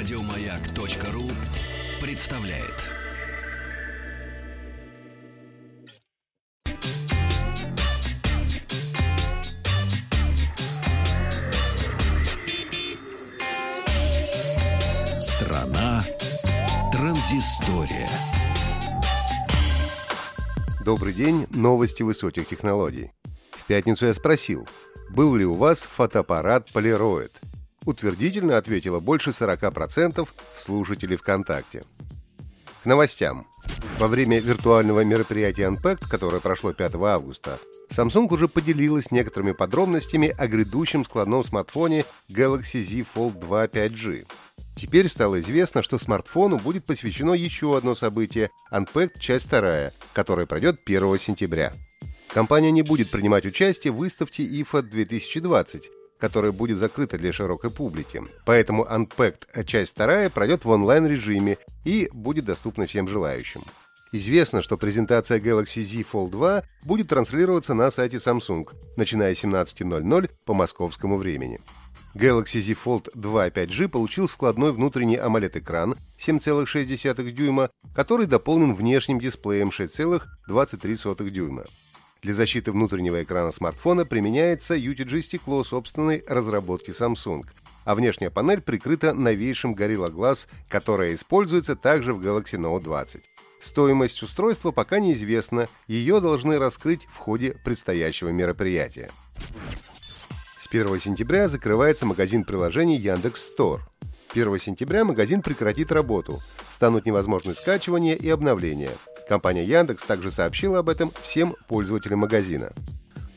Радиомаяк.ру представляет. Страна транзистория. Добрый день, новости высоких технологий. В пятницу я спросил, был ли у вас фотоаппарат Polaroid? Утвердительно ответило больше 40% слушателей ВКонтакте. К новостям. Во время виртуального мероприятия Unpacked, которое прошло 5 августа, Samsung уже поделилась некоторыми подробностями о грядущем складном смартфоне Galaxy Z Fold 2 5G. Теперь стало известно, что смартфону будет посвящено еще одно событие – Unpacked часть 2, которая пройдет 1 сентября. Компания не будет принимать участие в выставке IFA 2020, которая будет закрыта для широкой публики. Поэтому Unpacked часть 2 пройдет в онлайн-режиме и будет доступна всем желающим. Известно, что презентация Galaxy Z Fold 2 будет транслироваться на сайте Samsung, начиная с 17.00 по московскому времени. Galaxy Z Fold 2 5G получил складной внутренний AMOLED-экран 7,6 дюйма, который дополнен внешним дисплеем 6,23 дюйма. Для защиты внутреннего экрана смартфона применяется UTG-стекло собственной разработки Samsung, а внешняя панель прикрыта новейшим Gorilla Glass, которая используется также в Galaxy Note 20. Стоимость устройства пока неизвестна, ее должны раскрыть в ходе предстоящего мероприятия. С 1 сентября закрывается магазин приложений Яндекс Store. 1 сентября магазин прекратит работу, станут невозможны скачивания и обновления – Компания Яндекс также сообщила об этом всем пользователям магазина.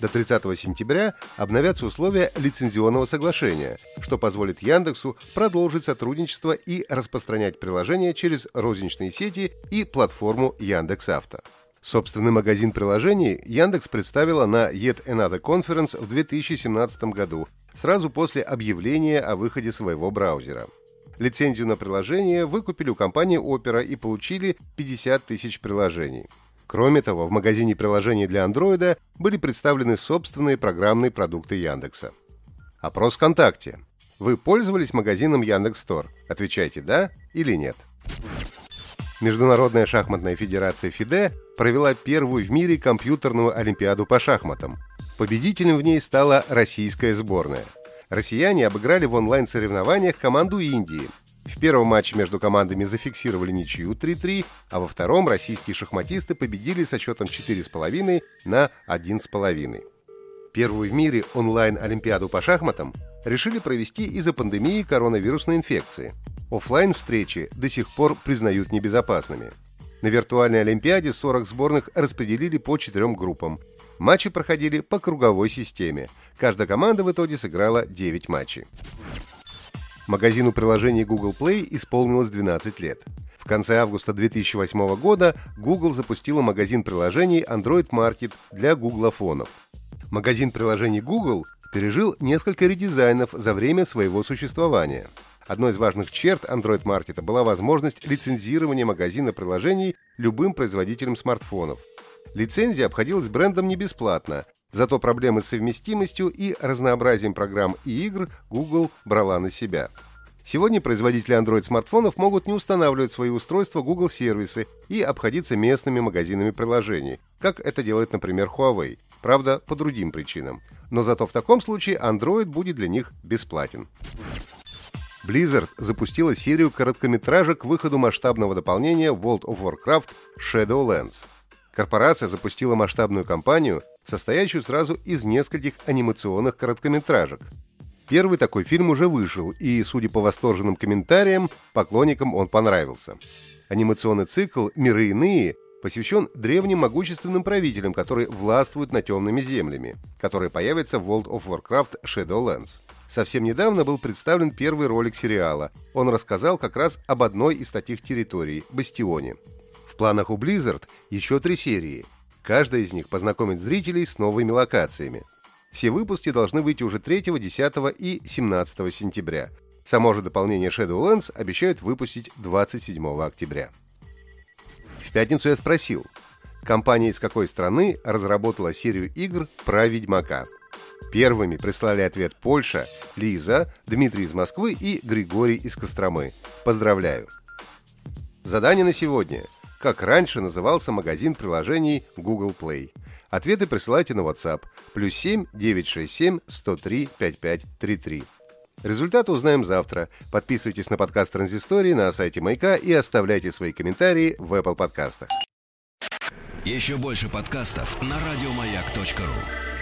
До 30 сентября обновятся условия лицензионного соглашения, что позволит Яндексу продолжить сотрудничество и распространять приложения через розничные сети и платформу Яндекс.Авто. Собственный магазин приложений Яндекс представила на Yet Another Conference в 2017 году, сразу после объявления о выходе своего браузера. Лицензию на приложение выкупили у компании Opera и получили 50 тысяч приложений. Кроме того, в магазине приложений для Android были представлены собственные программные продукты Яндекса. Опрос ВКонтакте. Вы пользовались магазином Яндекс.Стор? Отвечайте «да» или «нет». Международная шахматная федерация ФИДЕ провела первую в мире компьютерную олимпиаду по шахматам. Победителем в ней стала российская сборная – Россияне обыграли в онлайн-соревнованиях команду Индии. В первом матче между командами зафиксировали ничью 3-3, а во втором российские шахматисты победили со счетом 4,5 на 1,5. Первую в мире онлайн-олимпиаду по шахматам решили провести из-за пандемии коронавирусной инфекции. Оффлайн встречи до сих пор признают небезопасными. На виртуальной Олимпиаде 40 сборных распределили по четырем группам. Матчи проходили по круговой системе. Каждая команда в итоге сыграла 9 матчей. Магазину приложений Google Play исполнилось 12 лет. В конце августа 2008 года Google запустила магазин приложений Android Market для гуглофонов. Магазин приложений Google пережил несколько редизайнов за время своего существования. Одной из важных черт Android Market была возможность лицензирования магазина приложений любым производителем смартфонов – Лицензия обходилась брендом не бесплатно, зато проблемы с совместимостью и разнообразием программ и игр Google брала на себя. Сегодня производители Android-смартфонов могут не устанавливать свои устройства Google-сервисы и обходиться местными магазинами приложений, как это делает, например, Huawei, правда, по другим причинам. Но зато в таком случае Android будет для них бесплатен. Blizzard запустила серию короткометражек к выходу масштабного дополнения World of Warcraft Shadowlands – Корпорация запустила масштабную кампанию, состоящую сразу из нескольких анимационных короткометражек. Первый такой фильм уже вышел, и, судя по восторженным комментариям, поклонникам он понравился. Анимационный цикл «Миры иные» посвящен древним могущественным правителям, которые властвуют над темными землями, которые появятся в World of Warcraft Shadowlands. Совсем недавно был представлен первый ролик сериала. Он рассказал как раз об одной из таких территорий – Бастионе. В планах у Blizzard еще три серии. Каждая из них познакомит зрителей с новыми локациями. Все выпуски должны выйти уже 3, 10 и 17 сентября. Само же дополнение Shadowlands обещают выпустить 27 октября. В пятницу я спросил, компания из какой страны разработала серию игр про Ведьмака. Первыми прислали ответ Польша, Лиза, Дмитрий из Москвы и Григорий из Костромы. Поздравляю! Задание на сегодня. Как раньше назывался магазин приложений Google Play? Ответы присылайте на WhatsApp. Плюс 7 967 103 5533. Результаты узнаем завтра. Подписывайтесь на подкаст Транзистории на сайте Майка и оставляйте свои комментарии в Apple подкастах. Еще больше подкастов на радиомаяк.ру.